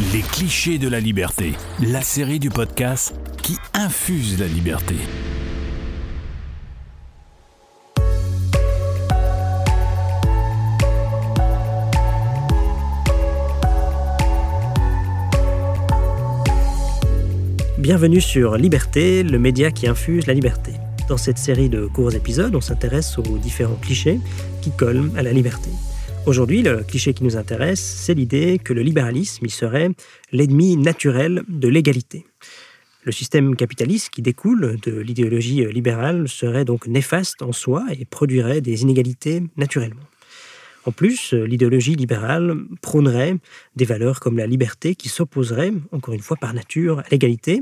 Les clichés de la liberté, la série du podcast qui infuse la liberté. Bienvenue sur Liberté, le média qui infuse la liberté. Dans cette série de courts épisodes, on s'intéresse aux différents clichés qui collent à la liberté. Aujourd'hui, le cliché qui nous intéresse, c'est l'idée que le libéralisme serait l'ennemi naturel de l'égalité. Le système capitaliste qui découle de l'idéologie libérale serait donc néfaste en soi et produirait des inégalités naturellement. En plus, l'idéologie libérale prônerait des valeurs comme la liberté qui s'opposeraient, encore une fois par nature, à l'égalité,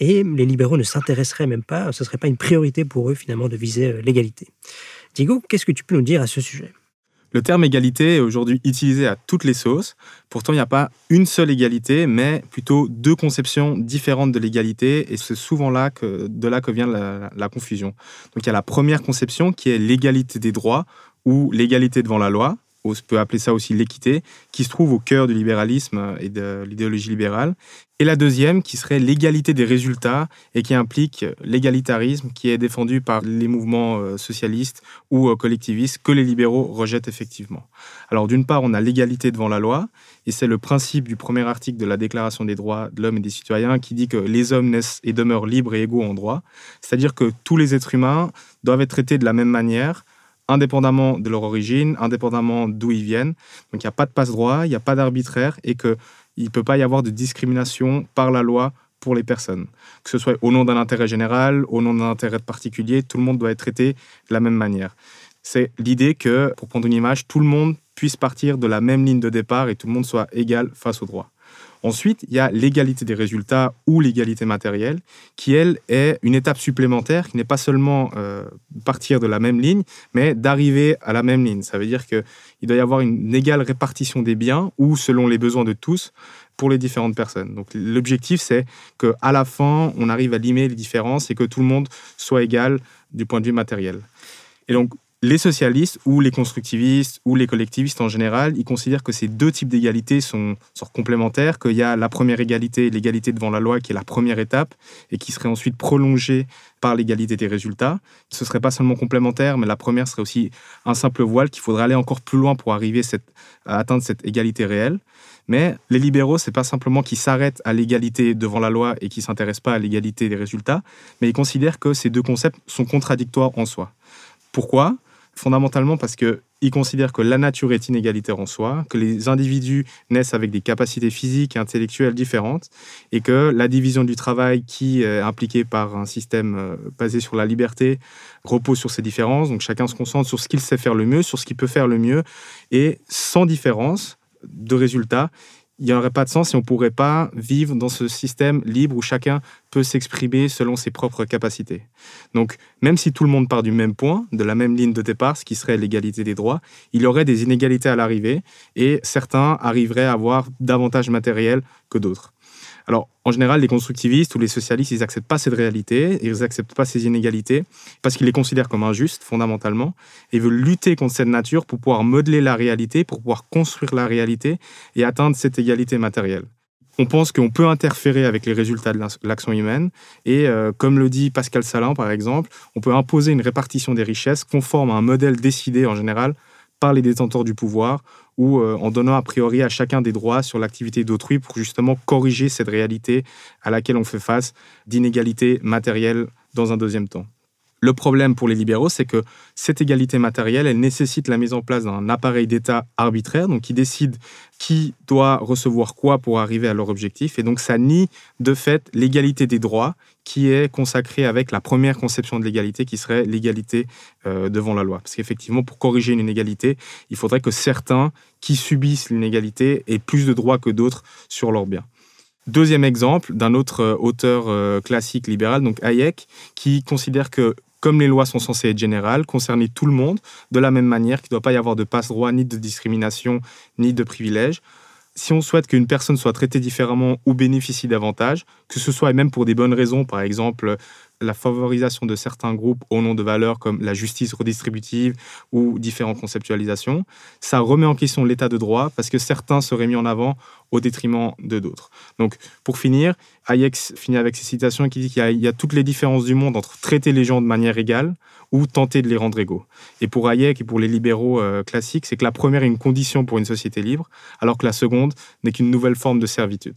et les libéraux ne s'intéresseraient même pas, ce ne serait pas une priorité pour eux finalement de viser l'égalité. Diego, qu'est-ce que tu peux nous dire à ce sujet? Le terme égalité est aujourd'hui utilisé à toutes les sauces. Pourtant, il n'y a pas une seule égalité, mais plutôt deux conceptions différentes de l'égalité. Et c'est souvent là que, de là que vient la, la confusion. Donc, il y a la première conception qui est l'égalité des droits ou l'égalité devant la loi on peut appeler ça aussi l'équité, qui se trouve au cœur du libéralisme et de l'idéologie libérale. Et la deuxième, qui serait l'égalité des résultats et qui implique l'égalitarisme qui est défendu par les mouvements euh, socialistes ou euh, collectivistes que les libéraux rejettent effectivement. Alors d'une part, on a l'égalité devant la loi, et c'est le principe du premier article de la Déclaration des droits de l'homme et des citoyens qui dit que les hommes naissent et demeurent libres et égaux en droit, c'est-à-dire que tous les êtres humains doivent être traités de la même manière indépendamment de leur origine, indépendamment d'où ils viennent. Donc il n'y a pas de passe-droit, il n'y a pas d'arbitraire et qu'il ne peut pas y avoir de discrimination par la loi pour les personnes. Que ce soit au nom d'un intérêt général, au nom d'un intérêt particulier, tout le monde doit être traité de la même manière. C'est l'idée que, pour prendre une image, tout le monde puisse partir de la même ligne de départ et tout le monde soit égal face au droit. Ensuite, il y a l'égalité des résultats ou l'égalité matérielle, qui, elle, est une étape supplémentaire, qui n'est pas seulement euh, partir de la même ligne, mais d'arriver à la même ligne. Ça veut dire qu'il doit y avoir une égale répartition des biens, ou selon les besoins de tous, pour les différentes personnes. Donc l'objectif, c'est qu'à la fin, on arrive à limer les différences et que tout le monde soit égal du point de vue matériel. Et donc, les socialistes ou les constructivistes ou les collectivistes en général, ils considèrent que ces deux types d'égalité sont, complémentaires, qu'il y a la première égalité, l'égalité devant la loi, qui est la première étape, et qui serait ensuite prolongée par l'égalité des résultats. Ce ne serait pas seulement complémentaire, mais la première serait aussi un simple voile, qu'il faudrait aller encore plus loin pour arriver à atteindre cette égalité réelle. Mais les libéraux, c'est pas simplement qu'ils s'arrêtent à l'égalité devant la loi et qu'ils s'intéressent pas à l'égalité des résultats, mais ils considèrent que ces deux concepts sont contradictoires en soi. Pourquoi? Fondamentalement parce qu'ils considèrent que la nature est inégalitaire en soi, que les individus naissent avec des capacités physiques et intellectuelles différentes, et que la division du travail qui est impliquée par un système euh, basé sur la liberté repose sur ces différences. Donc chacun se concentre sur ce qu'il sait faire le mieux, sur ce qu'il peut faire le mieux, et sans différence de résultats, il n'y aurait pas de sens si on ne pourrait pas vivre dans ce système libre où chacun peut s'exprimer selon ses propres capacités. Donc, même si tout le monde part du même point, de la même ligne de départ, ce qui serait l'égalité des droits, il y aurait des inégalités à l'arrivée et certains arriveraient à avoir davantage matériel que d'autres. Alors, en général, les constructivistes ou les socialistes, ils n'acceptent pas cette réalité, ils n'acceptent pas ces inégalités, parce qu'ils les considèrent comme injustes, fondamentalement, et veulent lutter contre cette nature pour pouvoir modeler la réalité, pour pouvoir construire la réalité et atteindre cette égalité matérielle. On pense qu'on peut interférer avec les résultats de l'action humaine, et euh, comme le dit Pascal Salin, par exemple, on peut imposer une répartition des richesses conforme à un modèle décidé, en général, par les détenteurs du pouvoir ou euh, en donnant a priori à chacun des droits sur l'activité d'autrui pour justement corriger cette réalité à laquelle on fait face d'inégalités matérielles dans un deuxième temps. Le problème pour les libéraux, c'est que cette égalité matérielle, elle nécessite la mise en place d'un appareil d'État arbitraire, donc qui décide qui doit recevoir quoi pour arriver à leur objectif. Et donc ça nie de fait l'égalité des droits qui est consacrée avec la première conception de l'égalité qui serait l'égalité euh, devant la loi. Parce qu'effectivement, pour corriger une inégalité, il faudrait que certains qui subissent l'inégalité aient plus de droits que d'autres sur leurs biens. Deuxième exemple d'un autre euh, auteur euh, classique libéral, donc Hayek, qui considère que comme les lois sont censées être générales, concerner tout le monde de la même manière, qu'il ne doit pas y avoir de passe-droit, ni de discrimination, ni de privilèges. Si on souhaite qu'une personne soit traitée différemment ou bénéficie davantage, que ce soit même pour des bonnes raisons, par exemple la favorisation de certains groupes au nom de valeurs comme la justice redistributive ou différentes conceptualisations. Ça remet en question l'état de droit parce que certains seraient mis en avant au détriment de d'autres. Donc, pour finir, Hayek finit avec ces citations qui dit qu'il y, a toutes les différences du monde entre traiter les gens de manière égale ou tenter de les rendre égaux. Et pour Hayek et pour les libéraux euh, classiques, c'est que la première est une condition pour une société libre, alors que la seconde n'est qu'une nouvelle forme de servitude.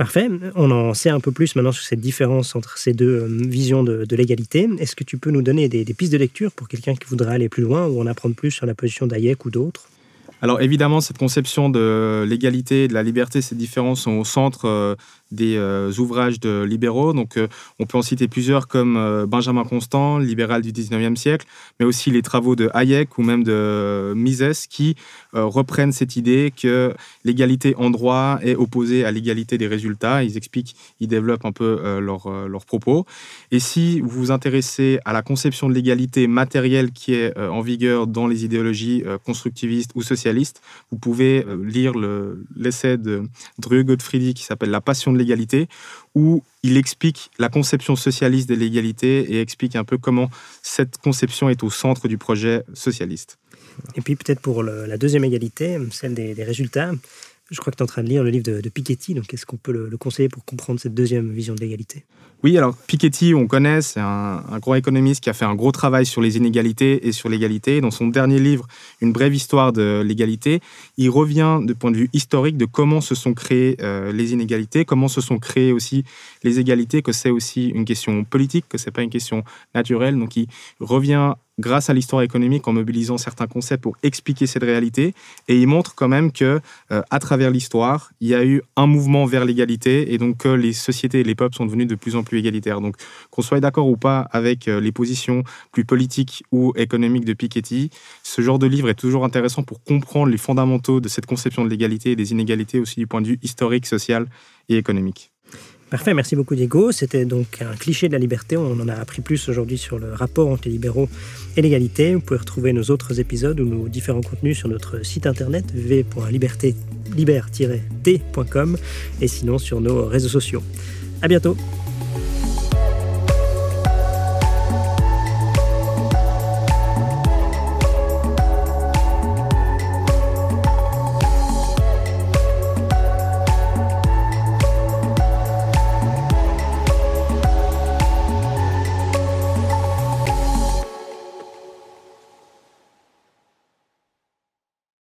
Parfait. On en sait un peu plus maintenant sur cette différence entre ces deux euh, visions de, l'égalité. Est-ce que tu peux nous donner des, pistes de lecture pour quelqu'un qui voudrait aller plus loin ou en apprendre plus sur la position d'Hayek ou d'autres? Alors évidemment, cette conception de l'égalité de la liberté, ces différences sont au centre euh, des euh, ouvrages de libéraux. Donc, euh, on peut en citer plusieurs comme euh, Benjamin Constant, libéral du 19e siècle, mais aussi les travaux de Hayek ou même de Mises qui reprennent cette idée que l'égalité en droit est opposée à l'égalité des résultats. Ils expliquent, ils développent un peu leurs leur propos. Et si vous vous intéressez à la conception de l'égalité matérielle qui est en vigueur dans les idéologies constructivistes ou socialistes, vous pouvez lire l'essai de Drew Gottfriedi qui s'appelle La passion de l'égalité, où il explique la conception socialiste de l'égalité et explique un peu comment cette conception est au centre du projet socialiste. Et puis peut-être pour la deuxième égalité, celle des, résultats, je crois que tu es en train de lire le livre de, Piketty, donc est-ce qu'on peut le, le, conseiller pour comprendre cette deuxième vision de l'égalité? Oui, alors Piketty, on connaît, c'est un, grand économiste qui a fait un gros travail sur les inégalités et sur l'égalité. Dans son dernier livre, Une brève histoire de l'égalité, il revient de point de vue historique de comment se sont créées euh, les inégalités, comment se sont créées aussi les égalités, que c'est aussi une question politique, que c'est pas une question naturelle. Donc il revient grâce à l'histoire économique en mobilisant certains concepts pour expliquer cette réalité. Et il montre quand même que, euh, à travers l'histoire, il y a eu un mouvement vers l'égalité et donc que les sociétés et les peuples sont devenus de plus en plus égalitaires. Donc, qu'on soit d'accord ou pas avec euh, les positions plus politiques ou économiques de Piketty, ce genre de livre est toujours intéressant pour comprendre les fondamentaux de cette conception de l'égalité et des inégalités aussi du point de vue historique, social et économique. Parfait, merci beaucoup Diego. C'était donc un cliché de la liberté. On en a appris plus aujourd'hui sur le rapport entre les libéraux et l'égalité. Vous pouvez retrouver nos autres épisodes ou nos différents contenus sur notre site internet v.liberté-t.com et sinon sur nos réseaux sociaux. À bientôt.